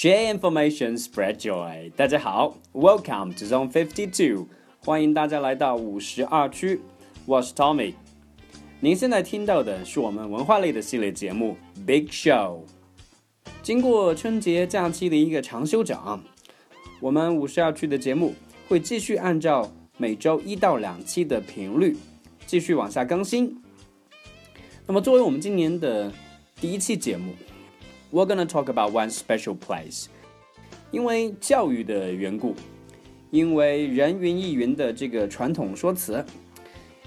Share information, spread joy。大家好，Welcome to Zone Fifty Two，欢迎大家来到五十二区。我是 Tommy。您现在听到的是我们文化类的系列节目《Big Show》。经过春节假期的一个长休整，我们五十二区的节目会继续按照每周一到两期的频率继续往下更新。那么，作为我们今年的第一期节目，We're gonna talk about one special place。因为教育的缘故，因为人云亦云的这个传统说辞，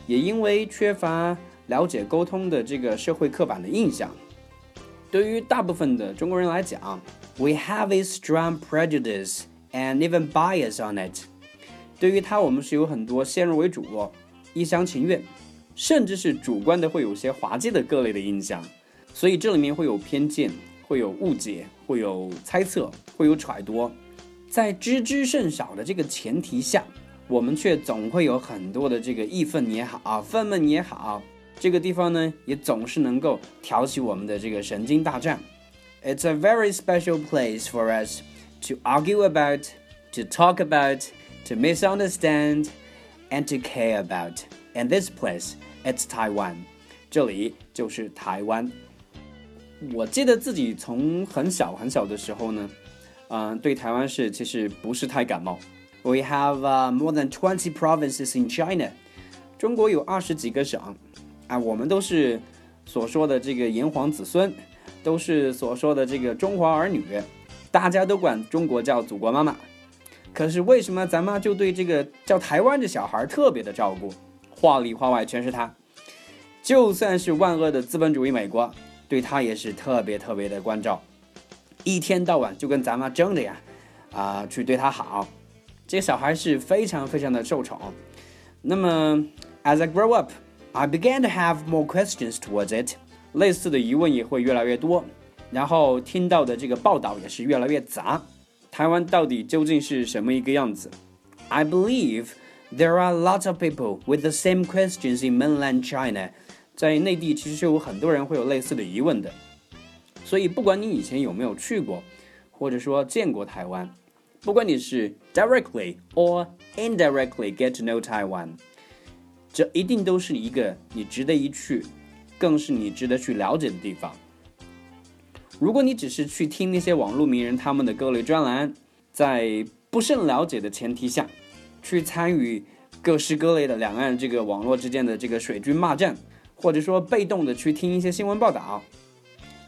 也因为缺乏了解沟通的这个社会刻板的印象。对于大部分的中国人来讲，we have a strong prejudice and even bias on it。对于它，我们是有很多先入为主、一厢情愿，甚至是主观的，会有些滑稽的各类的印象。所以这里面会有偏见，会有误解，会有猜测，会有揣度。在知之甚少的这个前提下，我们却总会有很多的这个义愤也好，愤懑也好。这个地方呢，也总是能够挑起我们的这个神经大战。It's a very special place for us to argue about, to talk about, to misunderstand, and to care about. And this place, it's Taiwan. 这里就是台湾。我记得自己从很小很小的时候呢，嗯、对台湾是其实不是太感冒。We have、uh, more than twenty provinces in China. 中国有二十几个省。啊，我们都是所说的这个炎黄子孙，都是所说的这个中华儿女， 大家都管中国叫祖国妈妈。可是为什么咱妈就对这个叫台湾的小孩特别的照顾，话里话外全是他？就算是万恶的资本主义美国，对他也是特别特别的关照，一天到晚就跟咱妈争着呀，啊，去对他好。这个小孩是非常非常的受宠。那么，as I grow up。I began to have more questions towards it，类似的疑问也会越来越多，然后听到的这个报道也是越来越杂。台湾到底究竟是什么一个样子？I believe there are lots of people with the same questions in mainland China，在内地其实是有很多人会有类似的疑问的。所以不管你以前有没有去过，或者说见过台湾，不管你是 directly or indirectly get to know Taiwan。这一定都是一个你值得一去，更是你值得去了解的地方。 如果你只是去听那些网络名人他们的各类专栏，在不甚了解的前提下，去参与各式各类的两岸这个网络之间的这个水军骂战，或者说被动的去听一些新闻报道，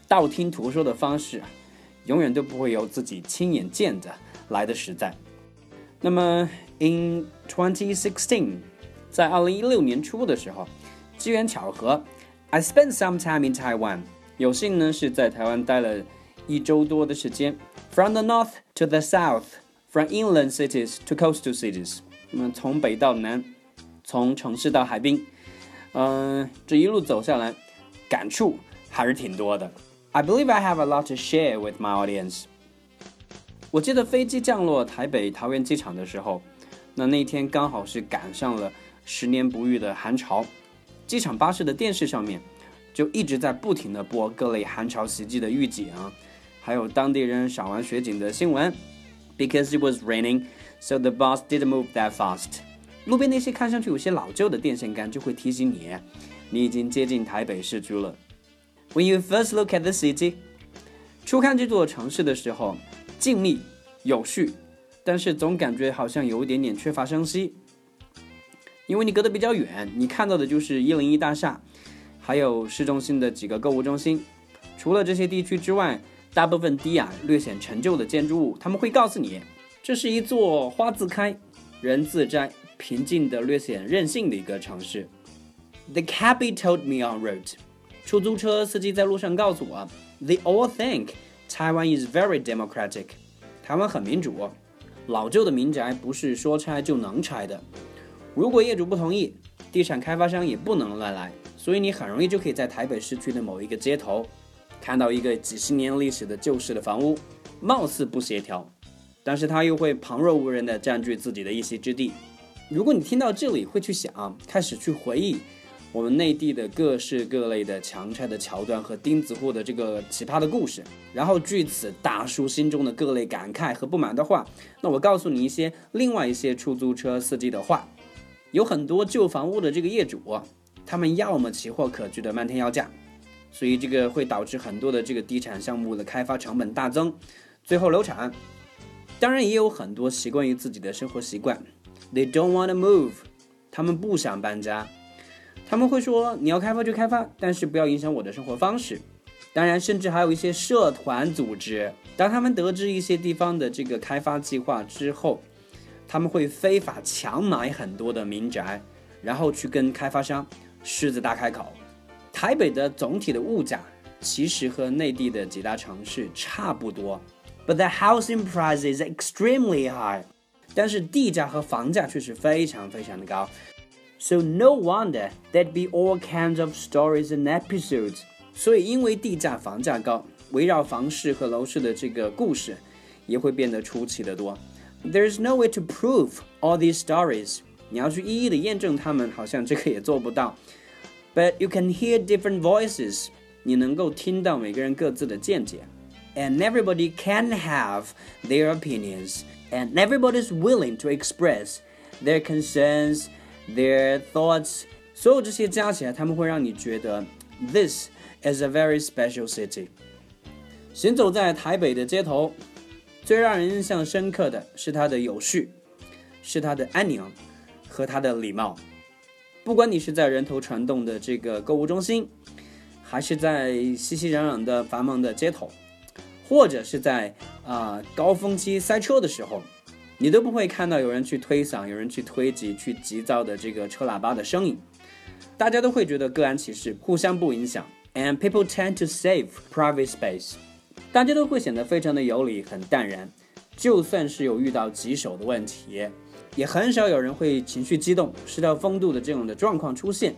道听途说的方式，永远都不会有自己亲眼见的来的实在。那么，in twenty sixteen。在二零一六年初的时候，机缘巧合，I spent some time in Taiwan。有幸呢是在台湾待了一周多的时间。From the north to the south, from inland cities to coastal cities。那么从北到南，从城市到海滨，嗯，这一路走下来，感触还是挺多的。I believe I have a lot to share with my audience。我记得飞机降落台北桃园机场的时候，那那天刚好是赶上了。十年不遇的寒潮，机场巴士的电视上面就一直在不停的播各类寒潮袭击的预警，还有当地人赏完雪景的新闻。Because it was raining, so the bus didn't move that fast。路边那些看上去有些老旧的电线杆就会提醒你，你已经接近台北市区了。When you first look at the city，初看这座城市的时候，静谧有序，但是总感觉好像有一点点缺乏生息。因为你隔得比较远，你看到的就是一零一大厦，还有市中心的几个购物中心。除了这些地区之外，大部分低矮、略显陈旧的建筑物，他们会告诉你，这是一座花自开、人自摘、平静的、略显任性的一个城市。The cabby told me on route，出租车司机在路上告诉我，They all think Taiwan is very democratic，台湾很民主。老旧的民宅不是说拆就能拆的。如果业主不同意，地产开发商也不能乱来，所以你很容易就可以在台北市区的某一个街头，看到一个几十年历史的旧式的房屋，貌似不协调，但是它又会旁若无人的占据自己的一席之地。如果你听到这里，会去想，开始去回忆我们内地的各式各类的强拆的桥段和钉子户的这个奇葩的故事，然后据此打出心中的各类感慨和不满的话，那我告诉你一些另外一些出租车司机的话。有很多旧房屋的这个业主，他们要么奇货可居的漫天要价，所以这个会导致很多的这个地产项目的开发成本大增，最后流产。当然也有很多习惯于自己的生活习惯，They don't want to move，他们不想搬家，他们会说你要开发就开发，但是不要影响我的生活方式。当然，甚至还有一些社团组织，当他们得知一些地方的这个开发计划之后。他们会非法强买很多的民宅，然后去跟开发商狮子大开口。台北的总体的物价其实和内地的几大城市差不多，but the housing price is extremely high。但是地价和房价却是非常非常的高。So no wonder there'd be all kinds of stories and episodes。所以因为地价房价高，围绕房市和楼市的这个故事也会变得出奇的多。There's no way to prove all these stories. 你要去一一的验证它们，好像这个也做不到。But you can hear different voices. 你能够听到每个人各自的见解。And everybody can have their opinions. And everybody's willing to express their concerns, their thoughts. 所有这些加起来，他们会让你觉得 this is a very special city. 行走在台北的街头。最让人印象深刻的是它的有序，是它的安宁 和他的礼貌。不管你是在人头攒动的这个购物中心，还是在熙熙攘攘的繁忙的街头，或者是在啊高峰期塞车的时候，你都不会看到有人去推搡、有人去推挤、去急躁的这个车喇叭的声音。大家都会觉得各安其事，互相不影响。And people tend to save private space. 大家都会显得非常的有理，很淡然。就算是有遇到棘手的问题，也很少有人会情绪激动、失掉风度的这种的状况出现。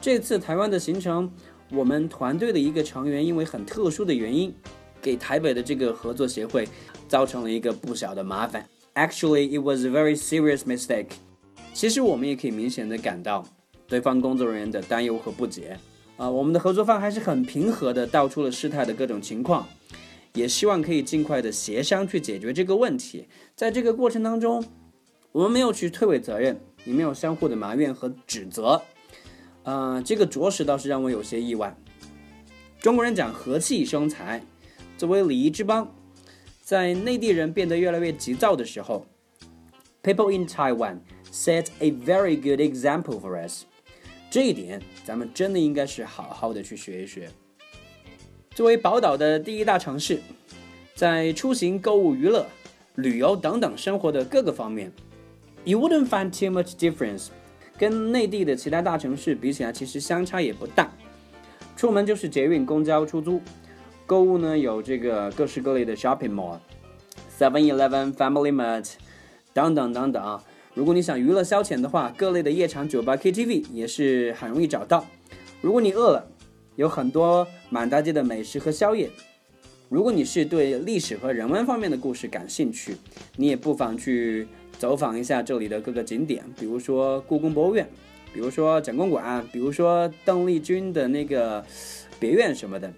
这次台湾的行程，我们团队的一个成员因为很特殊的原因，给台北的这个合作协会造成了一个不小的麻烦。Actually, it was a very serious mistake。其实我们也可以明显的感到对方工作人员的担忧和不解。啊，我们的合作方还是很平和的道出了事态的各种情况。也希望可以尽快的协商去解决这个问题。在这个过程当中，我们没有去推诿责任，也没有相互的埋怨和指责。呃，这个着实倒是让我有些意外。中国人讲和气生财，作为礼仪之邦，在内地人变得越来越急躁的时候，People in Taiwan set a very good example for us。这一点，咱们真的应该是好好的去学一学。作为宝岛的第一大城市，在出行、购物、娱乐、旅游等等生活的各个方面，you wouldn't find too much difference。跟内地的其他大城市比起来，其实相差也不大。出门就是捷运、公交、出租。购物呢，有这个各式各类的 shopping mall、Seven Eleven、Family Mart 等等等等。如果你想娱乐消遣的话，各类的夜场、酒吧、KTV 也是很容易找到。如果你饿了，有很多满大街的美食和宵夜。如果你是对历史和人文方面的故事感兴趣，你也不妨去走访一下这里的各个景点，比如说故宫博物院，比如说展公馆，比如说邓丽君的那个别院什么的，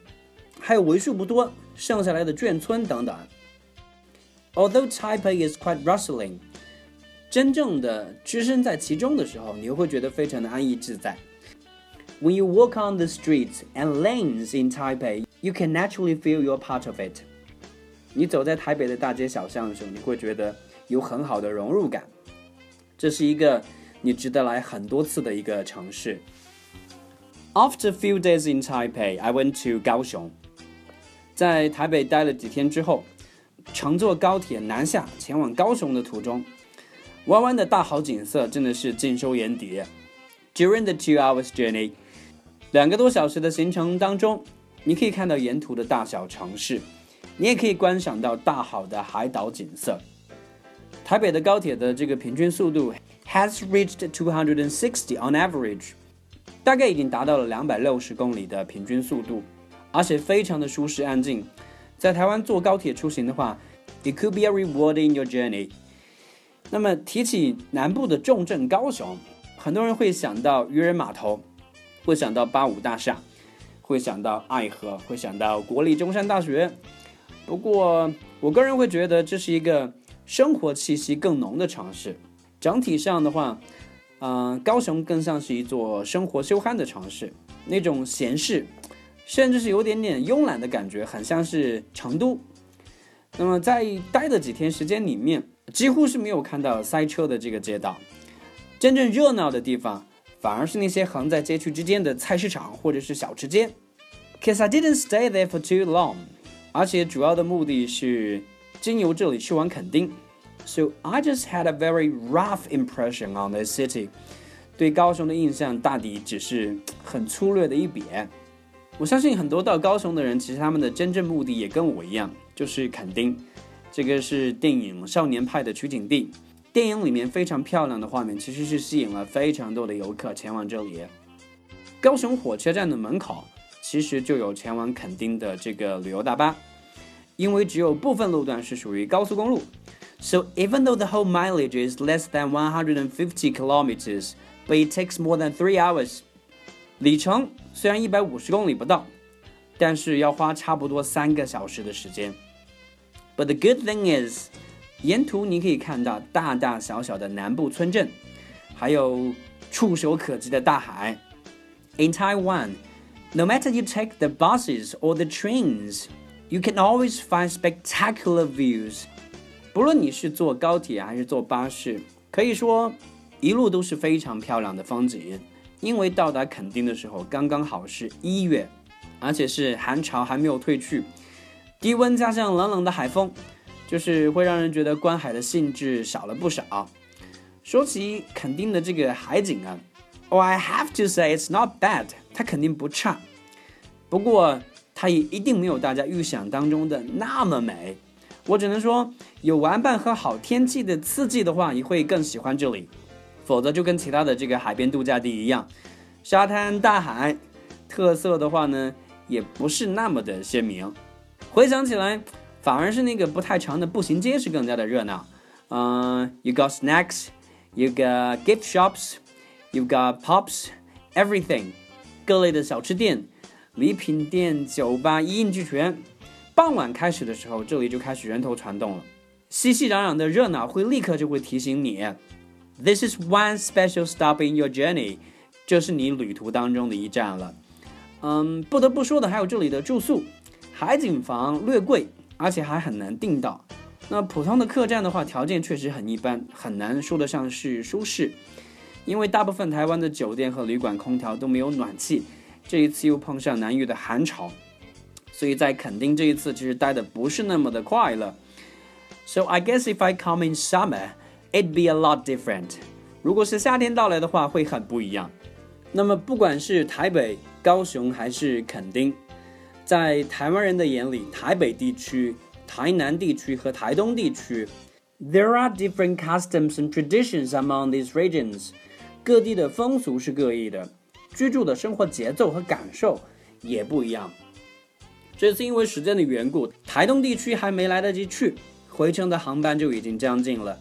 还有为数不多剩下来的眷村等等。Although Taipei is quite rustling，真正的置身在其中的时候，你又会觉得非常的安逸自在。When you walk on the streets and lanes in Taipei, you can naturally feel you're part of it. 你走在台北的大街小巷的时候，你会觉得有很好的融入感。这是一个你值得来很多次的一个城市。After a few days in Taipei, I went to 高雄。在台北待了几天之后，乘坐高铁南下前往高雄的途中，弯弯的大好景色真的是尽收眼底。During the two hours journey. 两个多小时的行程当中，你可以看到沿途的大小城市，你也可以观赏到大好的海岛景色。台北的高铁的这个平均速度 has reached two hundred and sixty on average，大概已经达到了两百六十公里的平均速度，而且非常的舒适安静。在台湾坐高铁出行的话，It could be a reward in your journey。那么提起南部的重镇高雄，很多人会想到渔人码头，会想到八五大厦，会想到爱河，会想到国立中山大学。不过，我个人会觉得这是一个生活气息更浓的城市。整体上的话，嗯，高雄更像是一座生活休憨的城市，那种闲适，甚至是有点点慵懒的感觉，很像是成都。那么在待的几天时间里面，几乎是没有看到塞车的这个街道，真正热闹的地方反而是那些横在街区之间的菜市场或者是小吃街。Cause I didn't stay there for too long，而且主要的目的是经由这里去往垦丁。So I just had a very rough impression on the city，对高雄的印象大抵只是很粗略的一瞥。我相信很多到高雄的人，其实他们的真正目的也跟我一样，就是垦丁。这个是电影《少年派》的取景地，电影里面非常漂亮的画面，其实是吸引了非常多的游客前往这里。高雄火车站的门口其实就有前往垦丁的这个旅游大巴，因为只有部分路段是属于高速公路。So even though the whole mileage is less than 150 kilometers, but it takes more than three hours. 里程虽然一百五十公里不到，但是要花差不多三个小时的时间。But the good thing is， 沿途你可以看到大大小小的南部村镇，还有触手可及的大海。In Taiwan, no matter you take the buses or the trains, you can always find spectacular views. 不论你是坐高铁还是坐巴士，可以说一路都是非常漂亮的风景。因为到达垦丁的时候刚刚好是一月，而且是寒潮还没有退去，低温加上冷冷的海风，就是会让人觉得观海的兴致少了不少。说起垦丁的这个海景啊，Oh I have to say it's not bad，它肯定不差，不过它也一定没有大家预想当中的那么美。我只能说，有玩伴和好天气的刺激的话，你会更喜欢这里；否则就跟其他的这个海边度假地一样，沙滩、大海，特色的话呢，也不是那么的鲜明。回想起来，反而是那个不太长的步行街是更加的热闹。嗯，you got snacks，you got gift shops，you got pops，everything，各类的小吃店、礼品店、酒吧一应俱全。傍晚开始的时候，这里就开始人头攒动了，熙熙攘攘的热闹会立刻就会提醒你，This is one special stop in your journey，这是你旅途当中的一站了。嗯，不得不说的还有这里的住宿，海景房略贵，而且还很难订到。那普通的客栈的话，条件确实很一般，很难说得上是舒适，因为大部分台湾的酒店和旅馆空调都没有暖气，这一次又碰上南域的寒潮。所以在垦丁这一次其实待的不是那么的快乐。So I guess if I come in summer, it'd be a lot different. 如果是夏天到来的话，会很不一样。那么不管是台北、高雄还是垦丁，在台湾人的眼里，台北地区、台南地区和台东地区，there are different customs and traditions among these regions. 各地的风俗是各异的，居住的生活节奏和感受也不一样。这次因为时间的缘故，台东地区还没来得及去，回程的航班就已经将近了。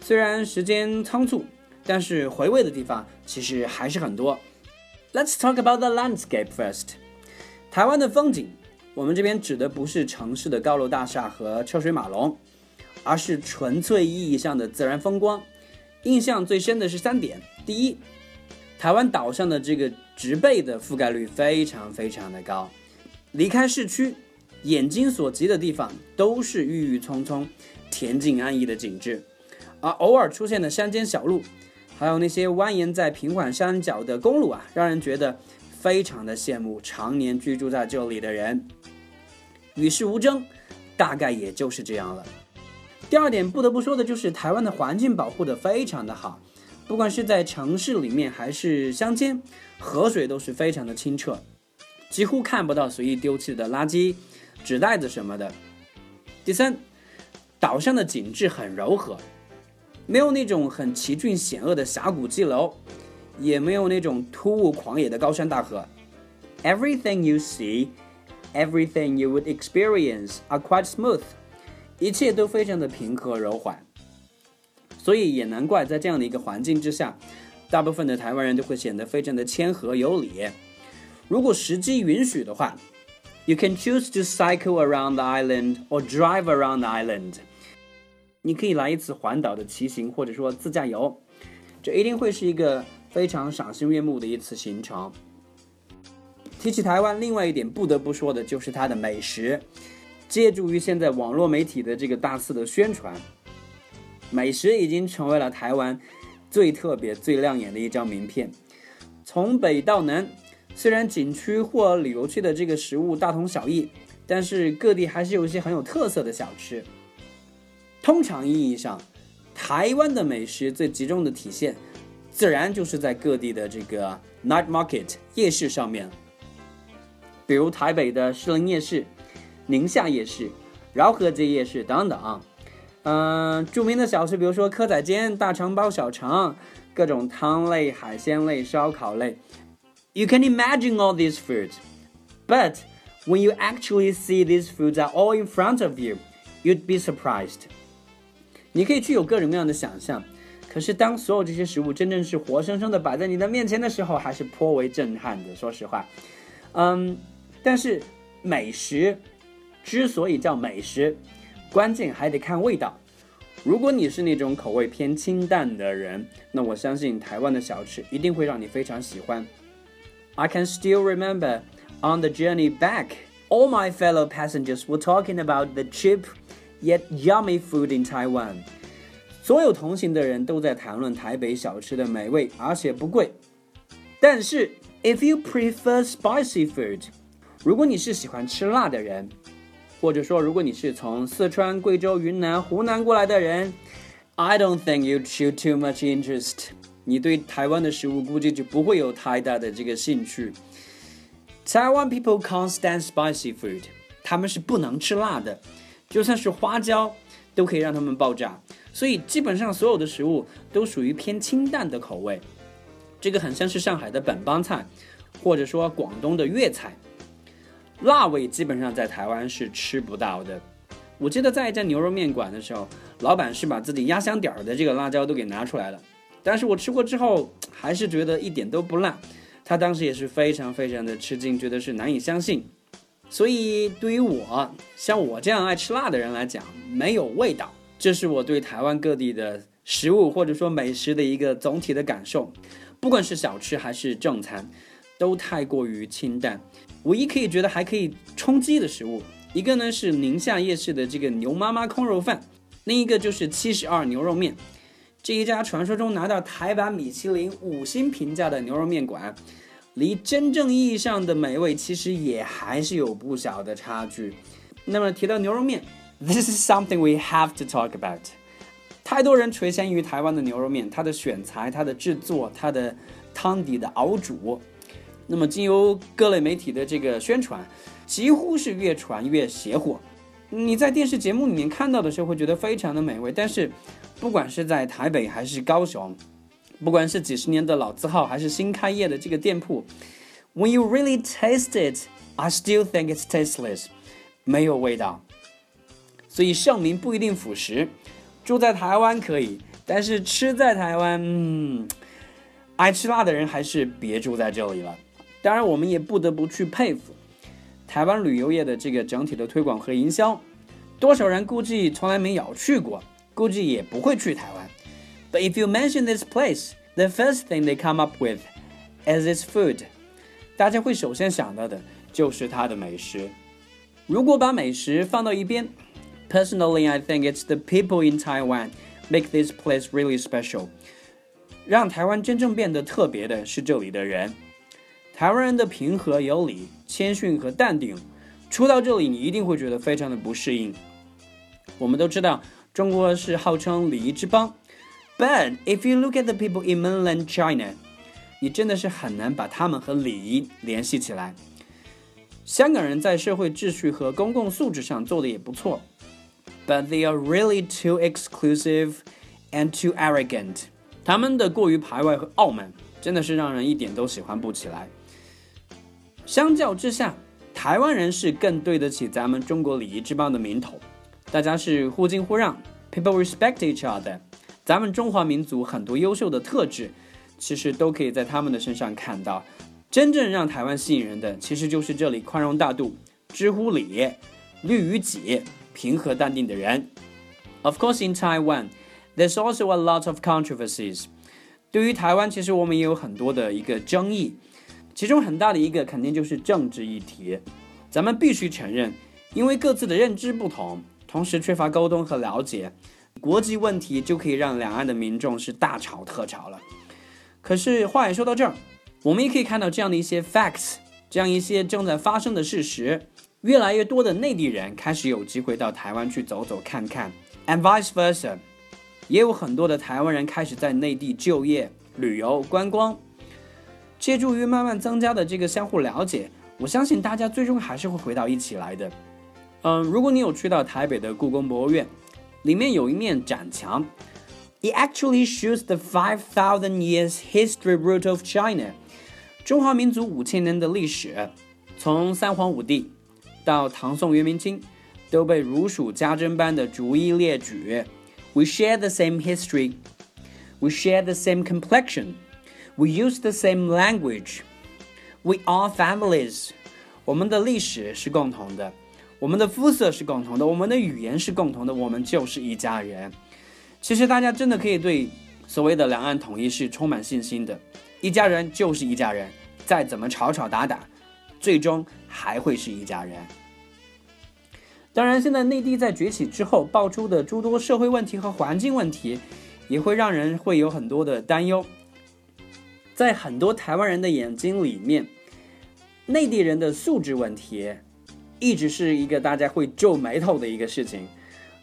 虽然时间仓促，但是回味的地方其实还是很多。Let's talk about the landscape first。台湾的风景，我们这边指的不是城市的高楼大厦和车水马龙，而是纯粹意义上的自然风光。印象最深的是三点：第一，台湾岛上的这个植被的覆盖率非常非常的高。离开市区，眼睛所及的地方都是郁郁葱葱、恬静安逸的景致，而偶尔出现的山间小路，还有那些蜿蜒在平缓山脚的公路啊，让人觉得非常的羡慕常年居住在这里的人。与世无争，大概也就是这样了。第二点不得不说的就是台湾的环境保护的非常的好，不管是在城市里面还是乡间，河水都是非常的清澈。几乎看不到随意丢弃的垃圾、纸袋子什么的。第三，岛上的景致很柔和，没有那种很奇峻险恶的峡谷基楼，也没有那种突兀狂野的高山大河。Everything you see, everything you would experience are quite smooth, 一切都非常的平和柔缓。所以也难怪在这样的一个环境之下，大部分的台湾人都会显得非常的谦和有礼。如果时机允许的话，You can choose to cycle around the island or drive around the island。你可以来一次环岛的骑行，或者说自驾游，这一定会是一个非常赏心悦目的一次行程。提起台湾，另外一点不得不说的就是它的美食。借助于现在网络媒体的这个大肆的宣传，美食已经成为了台湾最特别、最亮眼的一张名片。从北到南，虽然景区或旅游区的这个食物大同小异，但是各地还是有一些很有特色的小吃。通常意义上，台湾的美食最集中的体现，自然就是在各地的这个 night market 夜市上面，比如台北的士林夜市。宁夏夜市、饶河街夜市等等，嗯，著名的小吃，比如说蚵仔煎、大肠包小肠，各种汤类、海鲜类、烧烤类。You can imagine all these foods, but when you actually see these foods are all in front of you, you'd be surprised. 你可以去有各种各样的想象，可是当所有这些食物真正是活生生的摆在你的面前的时候，还是颇为震撼的。说实话，嗯，但是美食。之所以叫美食，关键还得看味道。如果你是那种口味偏清淡的人，那我相信台湾的小吃一定会让你非常喜欢。I can still remember on the journey back, all my fellow passengers were talking about the cheap yet yummy food in Taiwan。 所有同行的人都在谈论台北小吃的美味，而且不贵。但是，if you prefer spicy food，如果你是喜欢吃辣的人，或者说，如果你是从四川、贵州、云南、湖南过来的人，I don't think you'd show too much interest。你对台湾的食物估计就不会有太大的这个兴趣。Taiwan people can't stand spicy food，他们是不能吃辣的，就算是花椒都可以让他们爆炸。所以基本上所有的食物都属于偏清淡的口味。这个很像是上海的本帮菜，或者说广东的粤菜。辣味基本上在台湾是吃不到的。我记得在一家牛肉面馆的时候，老板是把自己压箱底儿的这个辣椒都给拿出来了，但是我吃过之后还是觉得一点都不辣。他当时也是非常非常的吃惊，觉得是难以相信。所以对于我像我这样爱吃辣的人来讲，没有味道，这是我对台湾各地的食物或者说美食的一个总体的感受。不管是小吃还是正餐，都太过于清淡。唯一可以觉得还可以充饥的食物，一个呢是宁夏夜市的这个牛妈妈空肉饭，另一个就是七十二牛肉面。这一家传说中拿到台版米其林五星评价的牛肉面馆，离真正意义上的美味其实也还是有不小的差距。那么提到牛肉面，This is something we have to talk about。太多人垂涎于台湾的牛肉面，它的选材、它的制作、它的汤底的熬煮。那么，经由各类媒体的这个宣传，几乎是越传越邪火。你在电视节目里面看到的时候，会觉得非常的美味。但是，不管是在台北还是高雄，不管是几十年的老字号还是新开业的这个店铺，When you really taste it, I still think it's tasteless，没有味道。所以盛名不一定腐蚀。住在台湾可以，但是吃在台湾，嗯，爱吃辣的人还是别住在这里了。当然，我们也不得不去佩服台湾旅游业的这个整体的推广和营销。多少人估计从来没有去过，估计也不会去台湾。But if you mention this place, the first thing they come up with is its food。大家会首先想到的就是它的美食。如果把美食放到一边 ，Personally, I think it's the people in Taiwan make this place really special。让台湾真正变得特别的是这里的人。台湾人的平和有礼、谦逊和淡定，初到这里你一定会觉得非常的不适应。我们都知道中国是号称礼仪之邦，but if you look at the people in mainland China，你真的是很难把他们和礼仪联系起来。香港人在社会秩序和公共素质上做的也不错 ，but they are really too exclusive and too arrogant。他们的过于排外和傲慢，真的是让人一点都喜欢不起来。相较之下，台湾人是更对得起咱们中国礼仪之邦的名头。大家是互敬互让，people respect each other。咱们中华民族很多优秀的特质，其实都可以在他们的身上看到。真正让台湾吸引人的，其实就是这里宽容大度、知乎礼、虑于己、平和淡定的人。Of course, in Taiwan, there's also a lot of controversies. 对于台湾，其实我们也有很多的一个争议，其中很大的一个肯定就是政治议题。咱们必须承认，因为各自的认知不同。同时缺乏沟通和了解，国际问题就可以让两岸的民众是大吵特吵了。可是话也说到这儿，我们也可以看到这样的一些 facts，这样一些正在发生的事实，越来越多的内地人开始有机会到台湾去走走看看，and vice versa，也有很多的台湾人开始在内地就业、旅游、观光，借助于慢慢增加的这个相互了解，我相信大家最终还是会回到一起来的。嗯，如果你有去到台北的故宫博物院，里面有一面展墙，It actually shows the five thousand years history route of China，中华民族五千年的历史，从三皇五帝到唐宋元明清，都被如数家珍般的逐一列举。We share the same history, we share the same complexion, we use the same language, we are families。我们的历史是共同的。我们的肤色是共同的，我们的语言是共同的，我们就是一家人。其实大家真的可以对所谓的两岸统一是充满信心的，一家人就是一家人，再怎么吵吵打打，最终还会是一家人。当然，现在内地在崛起之后爆出的诸多社会问题和环境问题，也会让人会有很多的担忧。在很多台湾人的眼睛里面，内地人的素质问题。一直是一个大家会皱眉头的一个事情。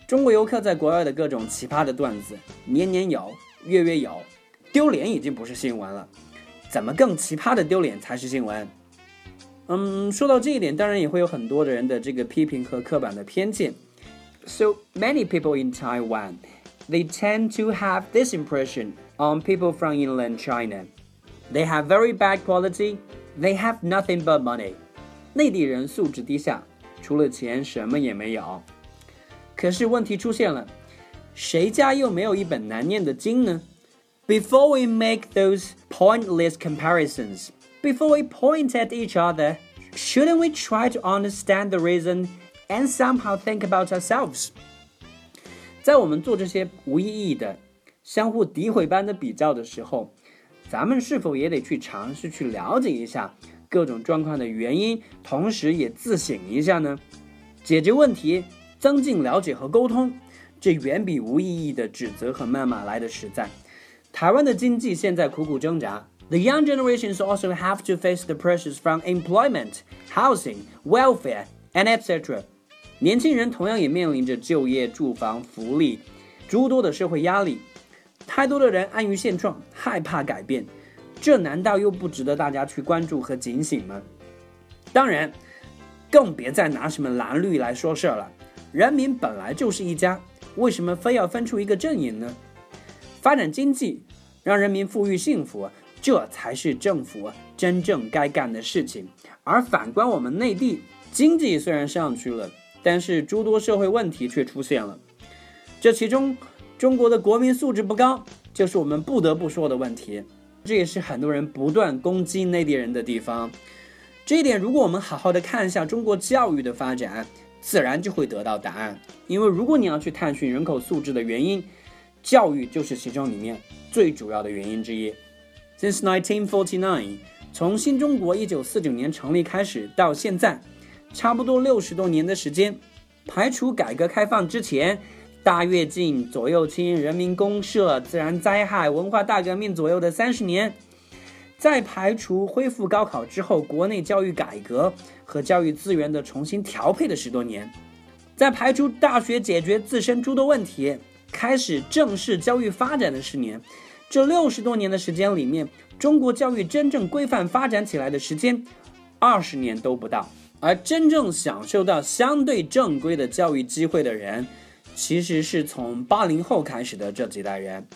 中国游客在国外的各种奇葩的段子，年年有，月月有，丢脸已经不是新闻了，怎么更奇葩的丢脸才是新闻？嗯，说到这一点，当然也会有很多的人的这个批评和刻板的偏见。So many people in Taiwan, they tend to have this impression on people from inland China. They have very bad quality. They have nothing but money. 内地人素质低下，除了钱什么也没有。可是问题出现了，谁家又没有一本难念的经呢？Before we make those pointless comparisons, Before we point at each other, shouldn't we try to understand the reason and somehow think about ourselves？在我们做这些无意义的、相互诋毁般的比较的时候，咱们是否也得去尝试去了解一下？各种状况的原因，同时也自省一下呢，解决问题，增进了解和沟通，这远比无意义的指责和谩骂来的实在。台湾的经济现在苦苦挣扎，The young generations also have to face the pressures from employment, housing, welfare, and etc. 年轻人同样也面临着就业、住房、福利诸多的社会压力，太多的人安于现状，害怕改变。这难道又不值得大家去关注和警醒吗？当然，更别再拿什么蓝绿来说事儿了。人民本来就是一家，为什么非要分出一个阵营呢？发展经济，让人民富裕幸福，这才是政府真正该干的事情。而反观我们内地，经济虽然上去了，但是诸多社会问题却出现了。这其中，中国的国民素质不高，就是我们不得不说的问题。这也是很多人不断攻击内地人的地方。这一点，如果我们好好的看一下中国教育的发展，自然就会得到答案。因为如果你要去探寻人口素质的原因，教育就是其中里面最主要的原因之一。Since 1949，从新中国1949年成立开始到现在，差不多六十多年的时间，排除改革开放之前。大跃进、左右倾、人民公社、自然灾害、文化大革命左右的三十年，在排除恢复高考之后国内教育改革和教育资源的重新调配的十多年，在排除大学解决自身诸多问题，开始正式教育发展的十年，这六十多年的时间里面，中国教育真正规范发展起来的时间，二十年都不到，而真正享受到相对正规的教育机会的人。其实是从八零后开始的这几代人，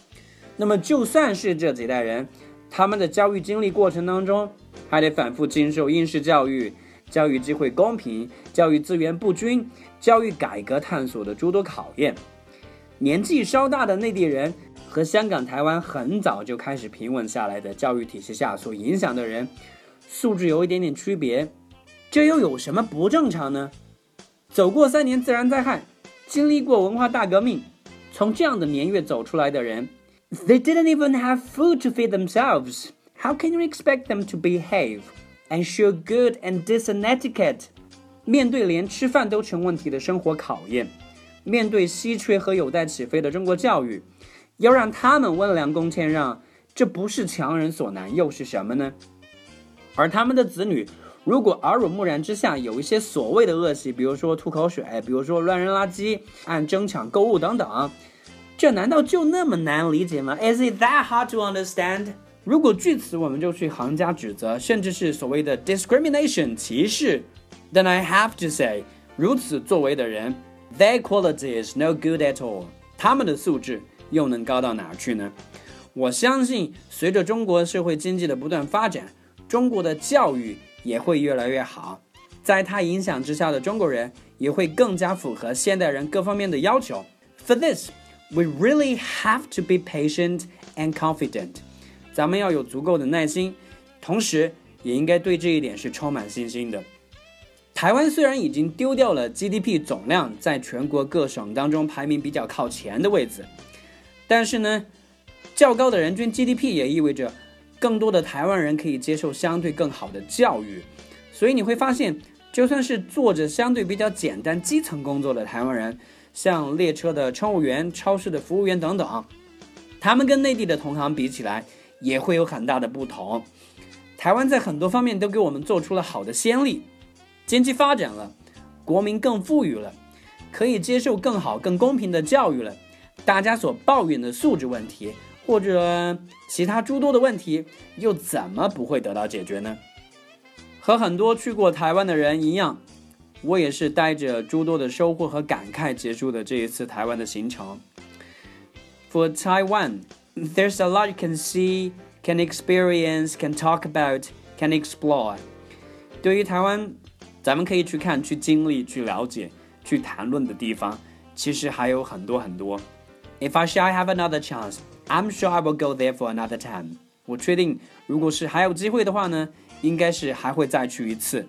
那么就算是这几代人，他们的教育经历过程当中，还得反复经受应试教育、教育机会公平、教育资源不均、教育改革探索的诸多考验。年纪稍大的内地人和香港、台湾很早就开始平稳下来的教育体系下所影响的人，素质有一点点区别，这又有什么不正常呢？走过三年自然灾害，经历过文化大革命，从这样的年月走出来的人，They didn't even have food to feed themselves. How can you expect them to behave and show good and decent etiquette? 面对连吃饭都成问题的生活考验。 面对稀缺和有待起飞的中国教育，要让他们温良恭谦让，这不是强人所难，又是什么呢？而他们的子女，如果耳濡目染之下有一些所谓的恶习，比如说吐口水，比如说乱扔垃圾、按争抢购物等等，这难道就那么难理解吗？Is it that hard to understand？如果据此我们就去行家指责，甚至是所谓的 discrimination 歧视，then I have to say，如此作为的人。Their quality is no good at all。他们的素质又能高到哪去呢？我相信，随着中国社会经济的不断发展，中国的教育也会越来越好。在它影响之下的中国人也会更加符合现代人各方面的要求。For this, we really have to be patient and confident。咱们要有足够的耐心，同时也应该对这一点是充满信心的。台湾虽然已经丢掉了 GDP 总量在全国各省当中排名比较靠前的位置，但是呢，较高的人均 GDP 也意味着更多的台湾人可以接受相对更好的教育。所以你会发现，就算是做着相对比较简单基层工作的台湾人，像列车的乘务员、超市的服务员等等，他们跟内地的同行比起来，也会有很大的不同。台湾在很多方面都给我们做出了好的先例。经济发展了，国民更富裕了，可以接受更好、更公平的教育了。大家所抱怨的素质问题，或者其他诸多的问题，又怎么不会得到解决呢？和很多去过台湾的人一样，我也是带着诸多的收获和感慨结束的这一次台湾的行程。For Taiwan, there's a lot you can see, can experience, can talk about, can explore. 对于台湾。咱们可以去看、去经历、去了解、去谈论的地方，其实还有很多很多。If I shall have another chance, I'm sure I will go there for another time。我确定，如果是还有机会的话呢，应该是还会再去一次。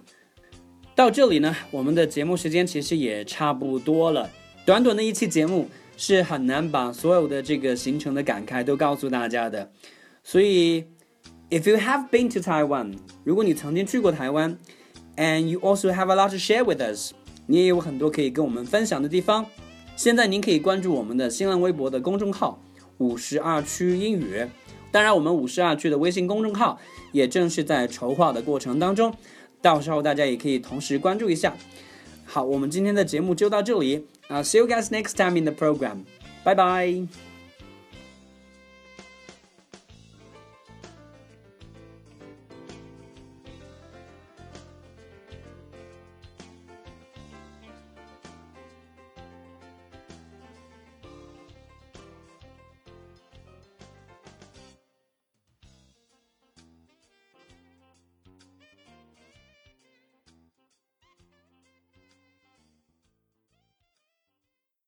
到这里呢，我们的节目时间其实也差不多了。短短的一期节目是很难把所有的这个行程的感慨都告诉大家的。所以，If you have been to Taiwan，如果你曾经去过台湾，And you also have a lot to share with us。你也有很多可以跟我们分享的地方。现在您可以关注我们的新浪微博的公众号“五十二区英语”。当然，我们五十二区的微信公众号也正是在筹划的过程当中，到时候大家也可以同时关注一下。好，我们今天的节目就到这里啊，See you guys next time in the program。拜拜。